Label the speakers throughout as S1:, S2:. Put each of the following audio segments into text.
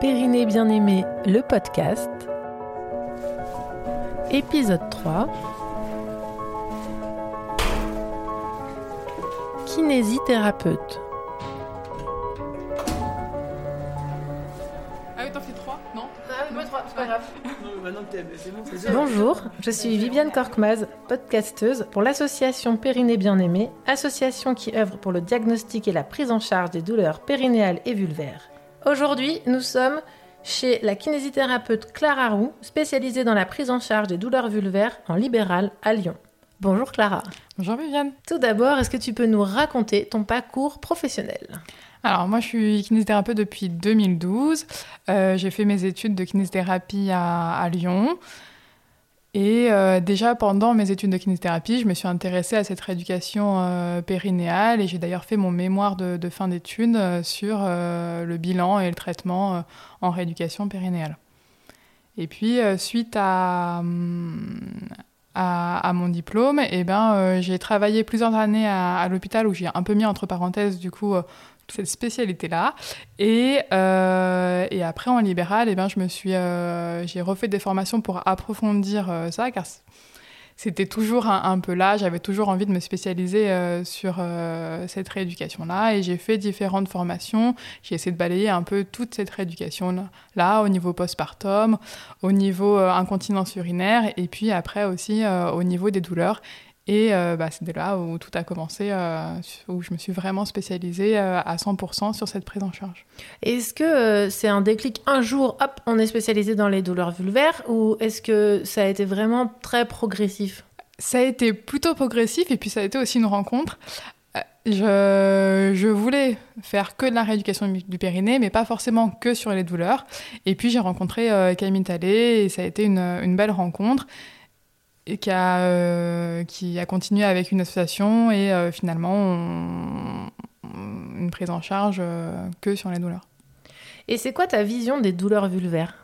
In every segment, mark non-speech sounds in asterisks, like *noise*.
S1: Périnée bien-aimé, le podcast. Épisode 3. Kinésithérapeute.
S2: Ah oui, t'en fais trois Non
S1: c'est pas grave. Bonjour, je suis Viviane Korkmaz, podcasteuse pour l'association Périnée Bien-Aimé, association qui œuvre pour le diagnostic et la prise en charge des douleurs périnéales et vulvaires. Aujourd'hui, nous sommes chez la kinésithérapeute Clara Roux, spécialisée dans la prise en charge des douleurs vulvaires en libéral à Lyon. Bonjour Clara.
S2: Bonjour Viviane.
S1: Tout d'abord, est-ce que tu peux nous raconter ton parcours professionnel?
S2: Alors moi je suis kinésithérapeute depuis 2012. Euh, j'ai fait mes études de kinésithérapie à, Lyon. Et euh, déjà pendant mes études de kinésithérapie, je me suis intéressée à cette rééducation euh, périnéale et j'ai d'ailleurs fait mon mémoire de, fin d'études sur le bilan et le traitement en rééducation périnéale. Et puis suite à, à, mon diplôme, eh ben, j'ai travaillé plusieurs années à l'hôpital où j'ai un peu mis entre parenthèses du coup cette spécialité-là. Et, euh, et, après, en libéral, eh ben, je me suis, euh, j'ai refait des formations pour approfondir euh, ça, car c'était toujours un, peu là. J'avais toujours envie de me spécialiser sur cette rééducation-là. Et j'ai fait différentes formations. J'ai essayé de balayer un peu toute cette rééducation-là, au niveau postpartum, au niveau incontinence urinaire, et puis après aussi au niveau des douleurs. Et euh, bah, c'est de là où tout a commencé, euh, où je me suis vraiment spécialisée euh, à 100% sur cette prise en charge.
S1: Est-ce que c'est un déclic un jour, hop, on est spécialisé dans les douleurs vulvaires, ou est-ce que ça a été vraiment très progressif?
S2: Ça a été plutôt progressif, et puis ça a été aussi une rencontre. Je, je, voulais faire que de la rééducation du périnée, mais pas forcément que sur les douleurs. Et puis j'ai rencontré Camille Talley et ça a été une, une belle rencontre et qui a, euh, qui a continué avec une association et euh, finalement une prise en charge euh, que sur les douleurs.
S1: Et c'est quoi ta vision des douleurs vulvaires?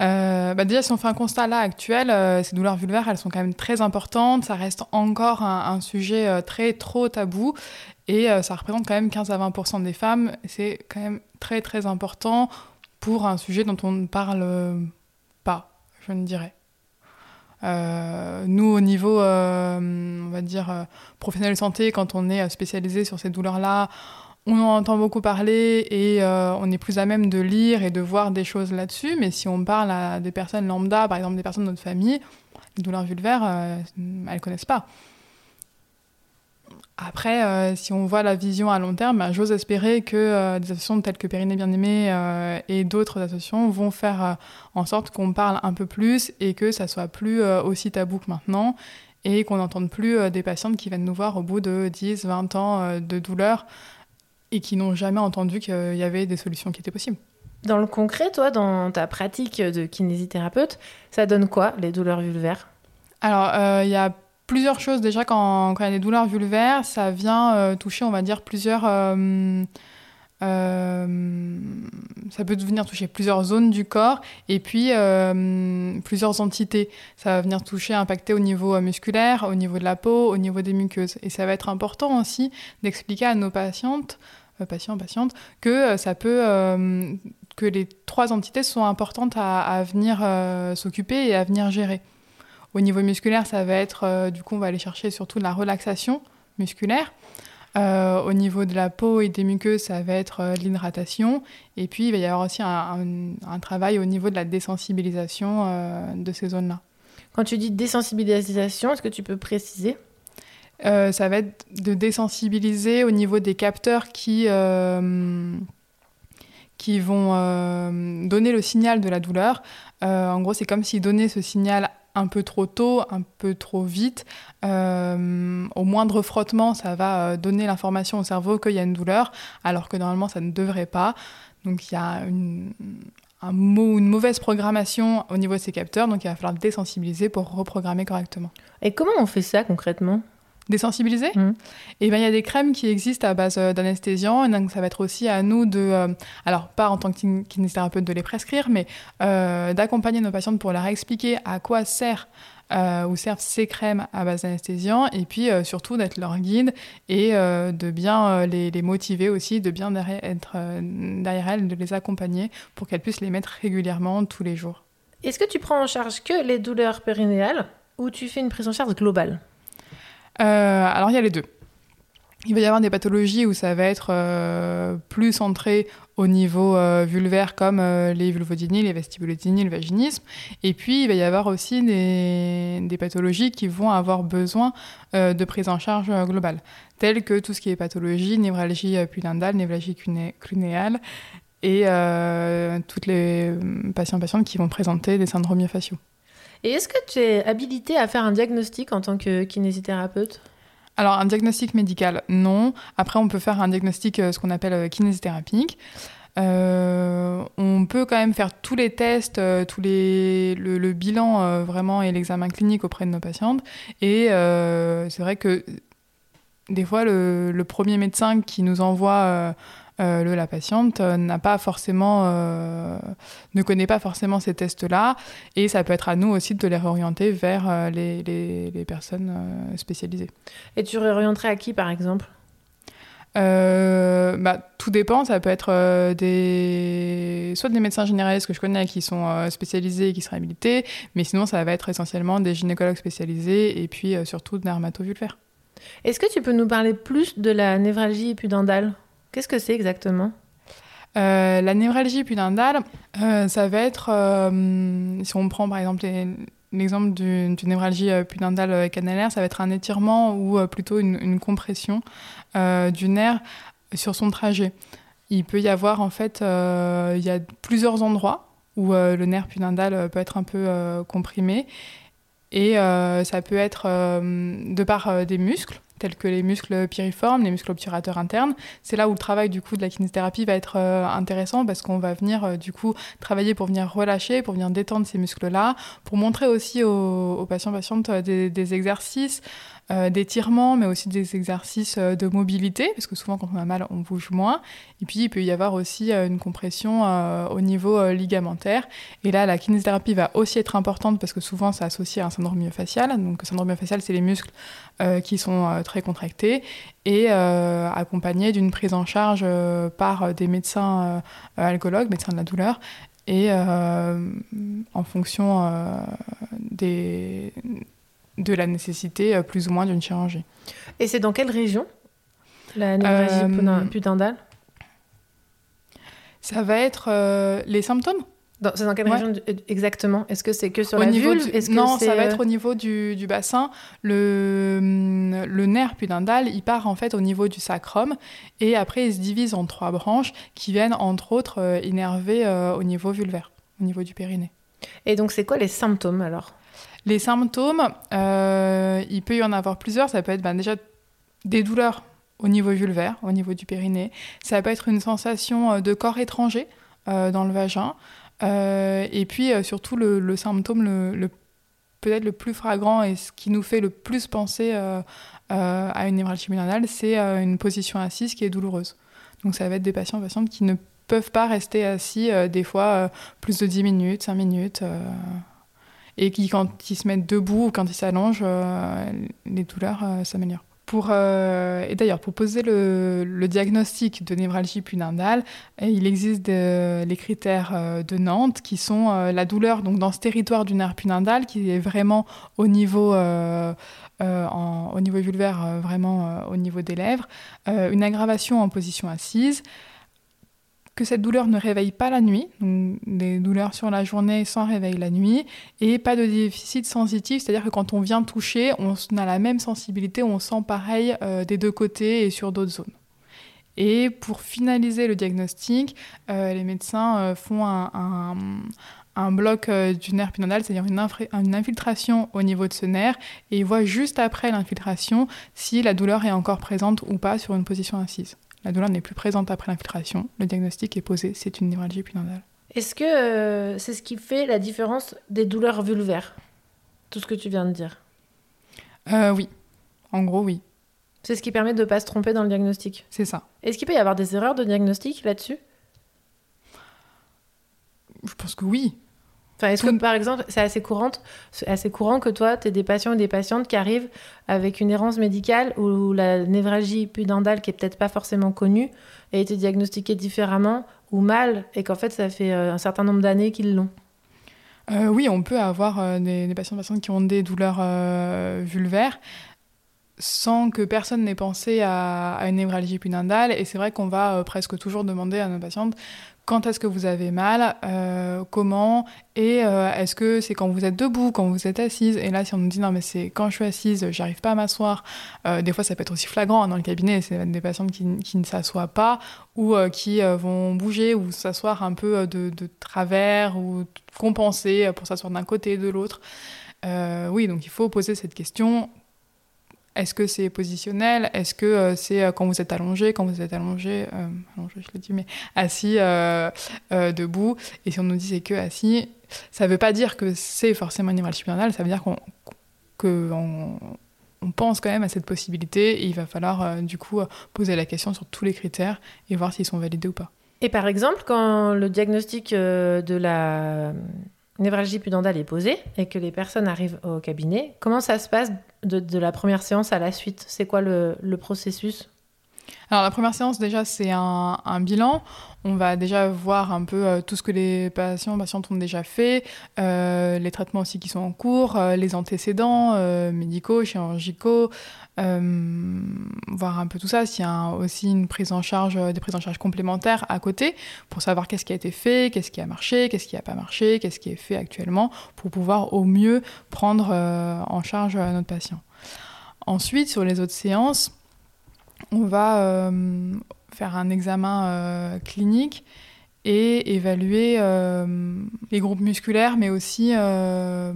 S2: Bah déjà, si on fait un constat là actuel, ces douleurs vulvaires, elles sont quand même très importantes. Ça reste encore un, sujet très trop tabou et ça représente quand même 15 à 20% des femmes. C'est quand même très très important pour un sujet dont on ne parle pas, je ne dirais. Euh, nous, au niveau, euh, on va dire, euh, professionnel santé, quand on est spécialisé sur ces douleurs-là, on en entend beaucoup parler et on est plus à même de lire et de voir des choses là-dessus. Mais si on parle à des personnes lambda, par exemple des personnes de notre famille, les douleurs vulvaires, elles ne connaissent pas. Après, euh, si on voit la vision à long terme, bah, j'ose espérer que euh, des associations telles que Périnée Bien-Aimé euh, et d'autres associations vont faire en sorte qu'on parle un peu plus et que ça soit plus aussi tabou que maintenant et qu'on n'entende plus des patientes qui viennent nous voir au bout de 10, 20 ans de douleur et qui n'ont jamais entendu qu'il y avait des solutions qui étaient possibles.
S1: Dans le concret, toi, dans ta pratique de kinésithérapeute, ça donne quoi les douleurs vulvaires?
S2: Alors, il y a plusieurs choses. Déjà, quand, quand, il y a des douleurs vulvaires, ça vient euh, toucher, on va dire, plusieurs. Euh, euh, ça peut venir toucher plusieurs zones du corps et puis plusieurs entités. Ça va venir toucher, impacter au niveau musculaire, au niveau de la peau, au niveau des muqueuses. Et ça va être important aussi d'expliquer à nos patientes, patients, patientes, que ça peut que les trois entités sont importantes à, à venir s'occuper et à venir gérer. Au niveau musculaire, ça va être, euh, du coup, on va aller chercher surtout de la relaxation musculaire. Euh, au niveau de la peau et des muqueuses, ça va être euh, l'hydratation. Et puis, il va y avoir aussi un, travail au niveau de la désensibilisation de ces zones-là.
S1: Quand tu dis désensibilisation, est-ce que tu peux préciser?
S2: Ça va être de désensibiliser au niveau des capteurs qui, qui vont donner le signal de la douleur. en gros, c'est comme s'ils donnaient ce signal un peu trop tôt, un peu trop vite. Euh, au moindre frottement, ça va euh, donner l'information au cerveau qu'il y a une douleur, alors que normalement, ça ne devrait pas. Donc il y a une, un une mauvaise programmation au niveau de ces capteurs, donc il va falloir désensibiliser pour reprogrammer correctement.
S1: Et comment on fait ça concrètement?
S2: Désensibiliser mmh. Et eh ben il y a des crèmes qui existent à base euh, d'anesthésiants, et donc ça va être aussi à nous de, euh, alors pas en tant que kinésithérapeute de les prescrire, mais euh, d'accompagner nos patientes pour leur expliquer à quoi sert où servent ces crèmes à base d'anesthésiant, et puis surtout d'être leur guide et de bien les, les, motiver aussi, de bien derrière, être derrière elles, de les accompagner pour qu'elles puissent les mettre régulièrement tous les jours.
S1: Est-ce que tu prends en charge que les douleurs périnéales ou tu fais une prise en charge globale?
S2: Alors il y a les deux. Il va y avoir des pathologies où ça va être euh, plus centré au niveau euh, vulvaire comme euh, les vulvodynies, les vestibulodynies, le vaginisme. Et puis il va y avoir aussi des, pathologies qui vont avoir besoin de prise en charge globale, telles que tout ce qui est pathologie, névralgie pudendale, névralgie clunéale et toutes les patients patientes qui vont présenter des syndromes myofasciaux.
S1: Et est-ce que tu es habilité à faire un diagnostic en tant que kinésithérapeute?
S2: Alors, un diagnostic médical, non. Après, on peut faire un diagnostic, euh, ce qu'on appelle euh, kinésithérapique. Euh, on peut quand même faire tous les tests, tous les, le, bilan vraiment et l'examen clinique auprès de nos patientes. Et c'est vrai que des fois, le, le, premier médecin qui nous envoie euh, le, la patiente euh, n'a pas forcément, euh, ne connaît pas forcément ces tests-là, et ça peut être à nous aussi de les réorienter vers les, les, personnes spécialisées.
S1: Et tu réorienterais à qui, par exemple?
S2: Bah, tout dépend, ça peut être des... soit des médecins généralistes que je connais qui sont spécialisés et qui seraient habilités, mais sinon ça va être essentiellement des gynécologues spécialisés et puis surtout dermatovulvaires.
S1: Est-ce que tu peux nous parler plus de la névralgie épudendale Qu'est-ce que c'est exactement?
S2: Euh, la névralgie pudendale, euh, ça va être, euh, si on prend par exemple l'exemple d'une névralgie pudendale canalaire, ça va être un étirement ou plutôt une, compression du nerf sur son trajet. Il peut y avoir en fait, il y a plusieurs endroits où le nerf pudendal peut être un peu comprimé et ça peut être de par des muscles tels que les muscles piriformes, les muscles obturateurs internes. C'est là où le travail du coup de la kinésithérapie va être euh, intéressant parce qu'on va venir euh, du coup travailler pour venir relâcher, pour venir détendre ces muscles-là, pour montrer aussi aux, patients patientes euh, des exercices euh, d'étirement, mais aussi des exercices euh, de mobilité, parce que souvent quand on a mal, on bouge moins. Et puis il peut y avoir aussi euh, une compression au niveau ligamentaire. Et là, la kinésithérapie va aussi être importante parce que souvent c'est associé à un syndrome myofascial. Donc le syndrome myofascial, c'est les muscles qui sont très contractés et accompagné d'une prise en charge par des médecins alcoologues, médecins de la douleur, et en fonction des, de la nécessité euh, plus ou moins d'une chirurgie.
S1: Et c'est dans quelle région la névralgie euh, pudendale
S2: Ça va être euh, les symptômes?
S1: C'est dans quelle région exactement? Est-ce que c'est que sur la vulve
S2: Non, ça va être au niveau du, bassin. Le, le nerf pudendal, il part en fait au niveau du sacrum et après il se divise en trois branches qui viennent entre autres innerver au niveau vulvaire, au niveau du périnée.
S1: Et donc c'est quoi les symptômes alors?
S2: Les symptômes, euh, il peut y en avoir plusieurs. Ça peut être ben, déjà des douleurs au niveau vulvaire, au niveau du périnée. Ça peut être une sensation euh, de corps étranger euh, dans le vagin. et puis surtout le, symptôme le, peut-être le plus flagrant et ce qui nous fait le plus penser à une névralgie pudendale, c'est une position assise qui est douloureuse. Donc ça va être des patients patientes qui ne peuvent pas rester assis des fois plus de 10 minutes, 5 minutes et qui, quand ils se mettent debout ou quand ils s'allongent, euh, les douleurs euh, s'améliorent. Pour, euh, et d'ailleurs, pour poser le, diagnostic de névralgie pudendale, il existe les critères de Nantes qui sont la douleur donc dans ce territoire du nerf pudendal qui est vraiment au niveau, au niveau vulvaire, vraiment au niveau des lèvres, une aggravation en position assise, que cette douleur ne réveille pas la nuit, donc des douleurs sur la journée sans réveil la nuit, et pas de déficit sensitif, c'est-à-dire que quand on vient toucher, on a la même sensibilité, on sent pareil euh, des deux côtés et sur d'autres zones. Et pour finaliser le diagnostic, euh, les médecins euh, font un, bloc du nerf pudendal, c'est-à-dire une, une, infiltration au niveau de ce nerf, et ils voient juste après l'infiltration si la douleur est encore présente ou pas sur une position assise. La douleur n'est plus présente après l'infiltration. Le diagnostic est posé, c'est une névralgie pudendale.
S1: Est-ce que euh, c'est ce qui fait la différence des douleurs vulvaires? Tout ce que tu viens de dire
S2: euh, Oui. En gros, oui.
S1: C'est ce qui permet de ne pas se tromper dans le diagnostic
S2: C'est ça.
S1: Est-ce qu'il peut y avoir des erreurs de diagnostic là-dessus?
S2: Je pense que oui.
S1: Enfin, est-ce que, par exemple, c'est assez, courante, assez courant que toi, tu aies des patients ou des patientes qui arrivent avec une errance médicale ou la névralgie pudendale qui est peut-être pas forcément connue a été diagnostiquée différemment ou mal et qu'en fait, ça fait euh, un certain nombre d'années qu'ils l'ont?
S2: Euh, Oui, on peut avoir euh, des, des, patients patientes qui ont des douleurs vulvaires sans que personne n'ait pensé à, à, une névralgie pudendale. Et c'est vrai qu'on va presque toujours demander à nos patientes quand est-ce que vous avez mal, euh, comment, et euh, est-ce que c'est quand vous êtes debout, quand vous êtes assise? Et là, si on nous dit non, mais c'est quand je suis assise, j'arrive pas à m'asseoir, euh, des fois ça peut être aussi flagrant hein, dans le cabinet, c'est des patientes qui, ne s'assoient pas ou qui vont bouger ou s'asseoir un peu de, de, travers ou compenser pour s'asseoir d'un côté et de l'autre. oui, donc il faut poser cette question est-ce que c'est positionnel? Est-ce que euh, c'est euh, quand vous êtes allongé, quand vous êtes allongé, euh, allongé je le dis, mais assis, debout. Et si on nous dit c'est que assis, ça ne veut pas dire que c'est forcément une névralgie ça veut dire qu'on on, pense quand même à cette possibilité il va falloir du coup poser la question sur tous les critères et voir s'ils sont validés ou pas.
S1: Et par exemple, quand le diagnostic de la névralgie pudendale est posée et que les personnes arrivent au cabinet, comment ça se passe de, la première séance à la suite C'est quoi le, processus?
S2: Alors la première séance déjà c'est un, bilan. On va déjà voir un peu euh, tout ce que les patients patientes ont déjà fait, euh, les traitements aussi qui sont en cours, euh, les antécédents médicaux, chirurgicaux, voir un peu tout ça. S'il y a aussi une prise en charge, des prises en charge complémentaires à côté pour savoir qu'est-ce qui a été fait, qu'est-ce qui a marché, qu'est-ce qui n'a pas marché, qu'est-ce qui est fait actuellement pour pouvoir au mieux prendre en charge notre patient. Ensuite, sur les autres séances, on va faire un examen euh, clinique et évaluer euh, les groupes musculaires, mais aussi la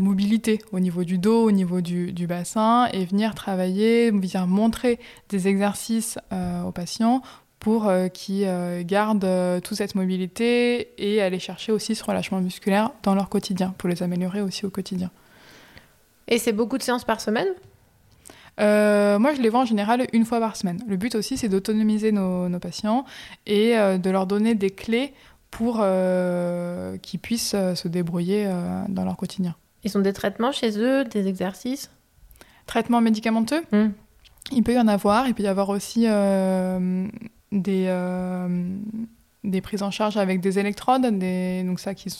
S2: mobilité au niveau du dos, au niveau du, bassin, et venir travailler, venir montrer des exercices aux patients pour qu'ils gardent toute cette mobilité et aller chercher aussi ce relâchement musculaire dans leur quotidien, pour les améliorer aussi au quotidien.
S1: Et c'est beaucoup de séances par semaine?
S2: Euh, moi, je les vois en général une fois par semaine. Le but aussi, c'est d'autonomiser nos, patients et euh, de leur donner des clés pour euh, qu'ils puissent se débrouiller dans leur quotidien.
S1: Ils ont des traitements chez eux, des exercices?
S2: Traitements médicamenteux? Hmm. Il peut y en avoir. Il peut y avoir aussi des, des prises en charge avec des électrodes, des, donc ça qui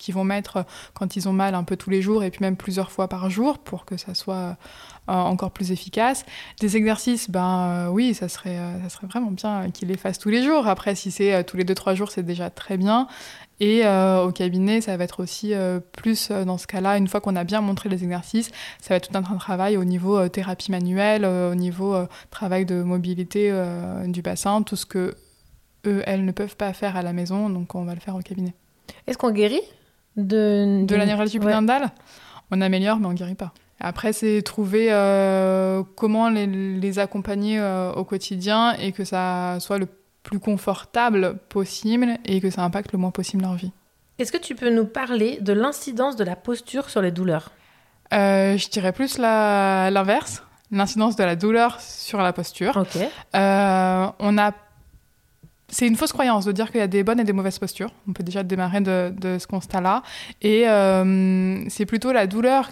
S2: qui vont mettre euh, quand ils ont mal un peu tous les jours et puis même plusieurs fois par jour pour que ça soit euh, encore plus efficace. Des exercices, ben euh, oui, ça serait, ça serait vraiment bien qu'ils les fassent tous les jours. Après, si c'est tous les deux trois jours, c'est déjà très bien. Et au cabinet, ça va être aussi plus dans ce cas-là, une fois qu'on a bien montré les exercices, ça va être tout un travail au niveau thérapie manuelle, au niveau travail de mobilité du bassin, tout ce que eux, elles ne peuvent pas faire à la maison, donc on va le faire au cabinet.
S1: Est-ce qu'on guérit?
S2: De, de la névralgie pudendale, on améliore, mais on guérit pas. Après, c'est trouver euh, comment les, les accompagner euh, au quotidien et que ça soit le plus confortable possible et que ça impacte le moins possible leur vie.
S1: Est-ce que tu peux nous parler de l'incidence de la posture sur les douleurs?
S2: Euh, Je dirais plus l'inverse, l'incidence de la douleur sur la posture.
S1: Ok.
S2: on a c'est une fausse croyance de dire qu'il y a des bonnes et des mauvaises postures. On peut déjà démarrer de, ce constat-là. Et euh, c'est plutôt la douleur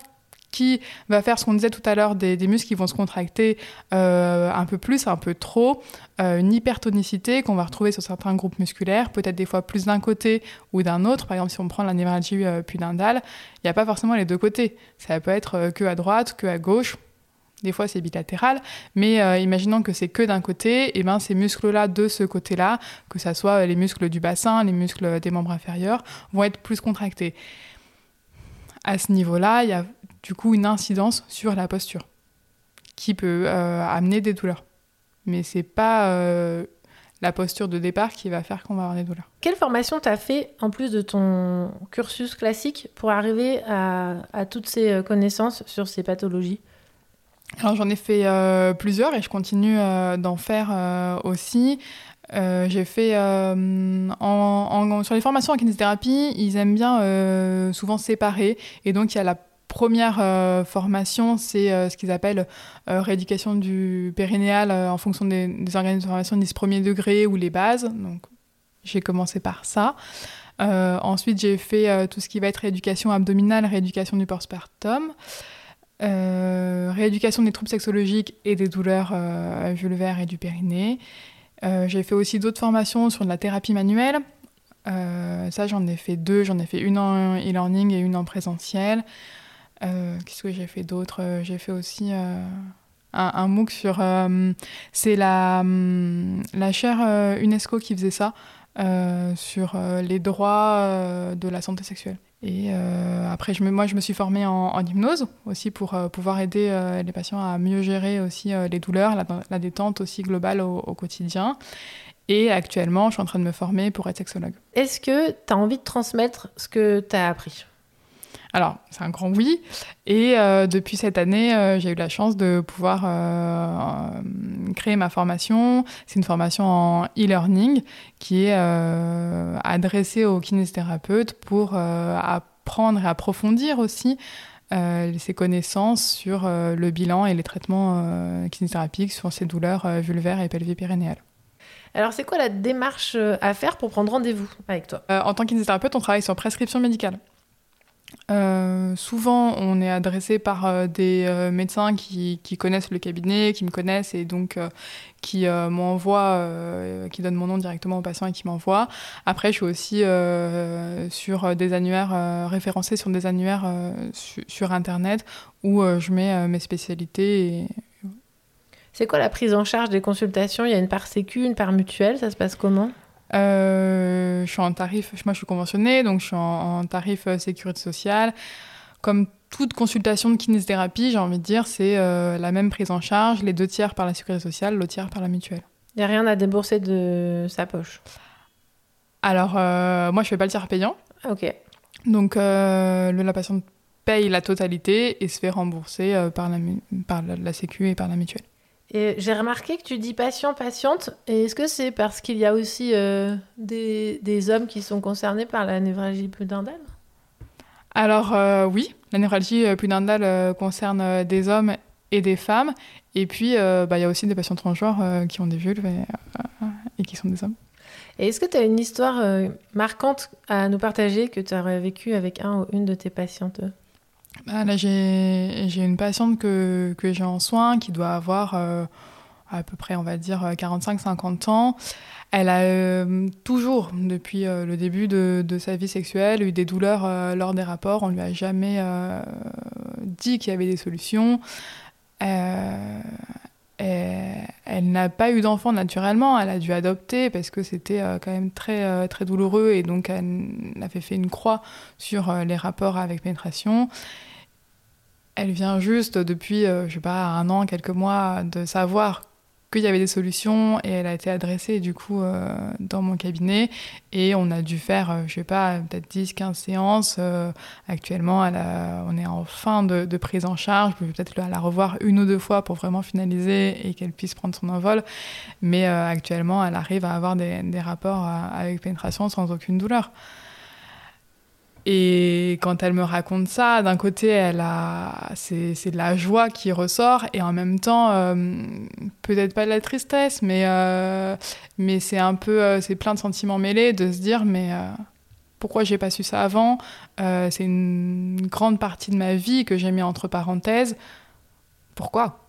S2: qui va faire ce qu'on disait tout à l'heure, des, muscles qui vont se contracter euh, un peu plus, un peu trop, euh, une hypertonicité qu'on va retrouver sur certains groupes musculaires, peut-être des fois plus d'un côté ou d'un autre. Par exemple, si on prend la névralgie pudendale, il n'y a pas forcément les deux côtés. Ça peut être que à droite, que à gauche, des fois, c'est bilatéral, mais euh, imaginons que c'est que d'un côté, et ben ces muscles-là de ce côté-là, que ce soit les muscles du bassin, les muscles des membres inférieurs, vont être plus contractés. À ce niveau-là, il y a du coup une incidence sur la posture qui peut euh, amener des douleurs. Mais c'est pas euh, la posture de départ qui va faire qu'on va avoir des douleurs.
S1: Quelle formation t'as fait en plus de ton cursus classique pour arriver à toutes ces connaissances sur ces pathologies?
S2: Alors j'en ai fait euh, plusieurs et je continue euh, d'en faire euh, aussi. j'ai fait sur les formations en kinésithérapie, ils aiment bien souvent séparer et donc il y a la première formation, c'est ce qu'ils appellent rééducation du périnéal en fonction des, organismes de formation 10 premier degré ou les bases. Donc j'ai commencé par ça. ensuite, j'ai fait tout ce qui va être rééducation abdominale, rééducation du postpartum. Rééducation des troubles sexologiques et des douleurs vulvaires et du périnée. j'ai fait aussi d'autres formations sur de la thérapie manuelle, euh, ça, j'en ai fait deux. J'en ai fait une en e-learning et une en présentiel. Euh, qu'est-ce que j'ai fait d'autre? Euh, J'ai fait aussi un, MOOC sur. c'est la, la chaire UNESCO qui faisait ça, sur les droits de la santé sexuelle. Et après, je me, moi, je me suis formée en, hypnose aussi pour pouvoir aider les patients à mieux gérer aussi les douleurs, la, détente aussi globale au quotidien. Et actuellement, je suis en train de me former pour être sexologue.
S1: Est-ce que tu as envie de transmettre ce que tu as appris?
S2: Alors, c'est un grand oui. Et euh, depuis cette année, euh, j'ai eu la chance de pouvoir euh, créer ma formation. C'est une formation en e-learning qui est adressée aux kinésithérapeutes pour apprendre et approfondir aussi ses connaissances sur le bilan et les traitements kinésithérapiques sur ces douleurs vulvaires et pelvipérinéales.
S1: Alors, c'est quoi la démarche à faire pour prendre rendez-vous avec toi?
S2: En tant qu'inésithérapeute, on travaille sur prescription médicale. Euh, souvent, on est adressé par des médecins qui, connaissent le cabinet, qui me connaissent et donc qui m'envoient, qui donnent mon nom directement aux patients et qui m'envoient. Après, je suis aussi sur des annuaires référencés sur des annuaires sur Internet où je mets mes spécialités
S1: c'est quoi la prise en charge des consultations? Il y a une part sécu, une part mutuelle, ça se passe comment?
S2: euh, Je suis en tarif, moi je suis conventionnée, donc je suis en, tarif euh, sécurité sociale. Comme toute consultation de kinésithérapie, j'ai envie de dire, c'est euh, la même prise en charge, les deux tiers par la sécurité sociale, l'autre tiers par la mutuelle.
S1: Il n'y a rien à débourser de sa poche
S2: Alors, moi je fais pas le tiers payant.
S1: Ok.
S2: Donc la patiente paye la totalité et se fait rembourser par, la, par la Sécu et par la mutuelle.
S1: Et j'ai remarqué que tu dis patient, patiente. Et est-ce que c'est parce qu'il y a aussi euh, des, des, hommes qui sont concernés par la névralgie pudendale?
S2: Alors euh, oui, la névralgie euh, pudendale concerne des hommes et des femmes. Et puis, bah, il y a aussi des patients transgenres qui ont des vulves et, qui sont des hommes.
S1: Et est-ce que tu as une histoire marquante à nous partager que tu aurais vécue avec un ou une de tes patientes?
S2: Bah, là, j'ai une patiente que, que j'ai en soins qui doit avoir euh, à peu près, on va dire, 45-50 ans. Elle a euh, toujours, depuis euh, le début de, de, sa vie sexuelle, eu des douleurs lors des rapports. On lui a jamais dit qu'il y avait des solutions. N'a pas eu d'enfant naturellement, elle a dû adopter parce que c'était quand même très, très douloureux et donc elle avait fait une croix sur les rapports avec pénétration. Elle vient juste depuis, euh, je sais pas, un an, quelques mois, de savoir qu'il y avait des solutions et elle a été adressée du coup euh, dans mon cabinet et on a dû faire, euh, je sais pas, peut-être 10, 15 séances. actuellement, elle on est en fin de, prise en charge. Je peux peut-être la revoir une ou deux fois pour vraiment finaliser et qu'elle puisse prendre son envol. Mais actuellement, elle arrive à avoir des rapports avec pénétration sans aucune douleur. Et quand elle me raconte ça, d'un côté, elle a, c'est, de la joie qui ressort, et en même temps, euh, peut-être pas de la tristesse, mais, euh, mais c'est un peu, euh, c'est plein de sentiments mêlés, de se dire, mais pourquoi j'ai pas su ça avant? C'est une grande partie de ma vie que j'ai mis entre parenthèses. Pourquoi?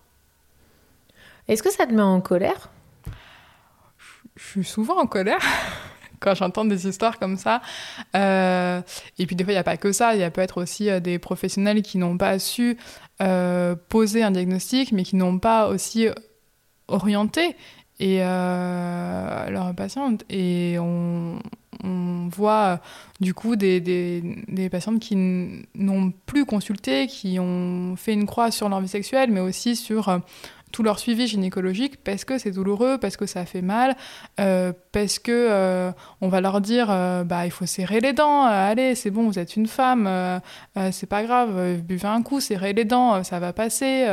S1: Est-ce que ça te met en colère?
S2: Je suis souvent en colère. *laughs* quand j'entends des histoires comme ça. Euh, et puis des fois, il n'y a pas que ça, il y a peut-être aussi euh, des professionnels qui n'ont pas su euh, poser un diagnostic, mais qui n'ont pas aussi orienté et leurs patientes. Et on, voit du coup des, des, des patientes qui n'ont plus consulté, qui ont fait une croix sur leur vie sexuelle, mais aussi sur tout leur suivi gynécologique parce que c'est douloureux, parce que ça fait mal, euh, parce que euh, on va leur dire euh, bah il faut serrer les dents, allez c'est bon vous êtes une femme, c'est pas grave, buvez un coup, serrez les dents, ça va passer.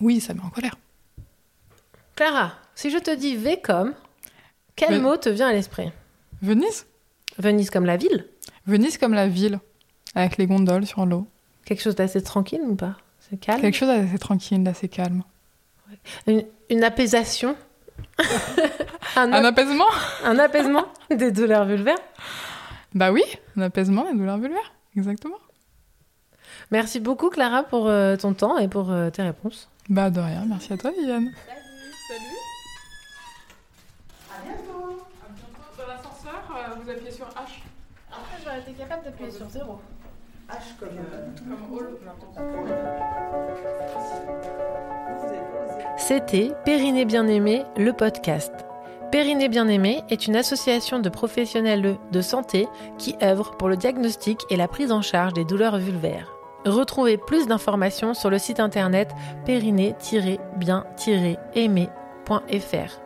S2: Oui, ça met en colère.
S1: Clara, si je te dis V comme, quel mot te vient à l'esprit?
S2: Venise?
S1: Venise comme la ville?
S2: Venise comme la ville, avec les gondoles sur l'eau.
S1: Quelque chose d'assez tranquille ou pas?
S2: Quelque chose d'assez tranquille, d'assez calme.
S1: Une, une, apaisation *laughs* un,
S2: apaisement
S1: un apaisement des douleurs vulvaires.
S2: Bah oui, un apaisement des douleurs vulvaires, exactement.
S1: Merci beaucoup Clara pour euh, ton temps et pour euh, tes réponses.
S2: Bah de rien, merci à toi Viviane.
S1: Salut. À bientôt.
S2: À bientôt. Dans l'ascenseur, vous appuyez sur H.
S1: Après, j'aurais été capable d'appuyer sur zéro. H comme,
S2: Comme hall.
S1: C'était Périnée Bien-Aimé, le podcast. Périnée Bien-Aimé est une association de professionnels de santé qui œuvre pour le diagnostic et la prise en charge des douleurs vulvaires. Retrouvez plus d'informations sur le site internet périnée-bien-aimé.fr.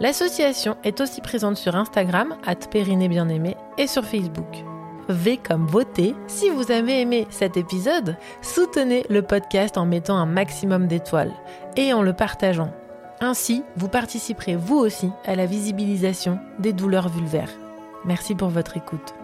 S1: L'association est aussi présente sur Instagram, at Périnée Bien-Aimé, et sur Facebook. V comme voter. Si vous avez aimé cet épisode, soutenez le podcast en mettant un maximum d'étoiles et en le partageant. Ainsi, vous participerez vous aussi à la visibilisation des douleurs vulvaires. Merci pour votre écoute.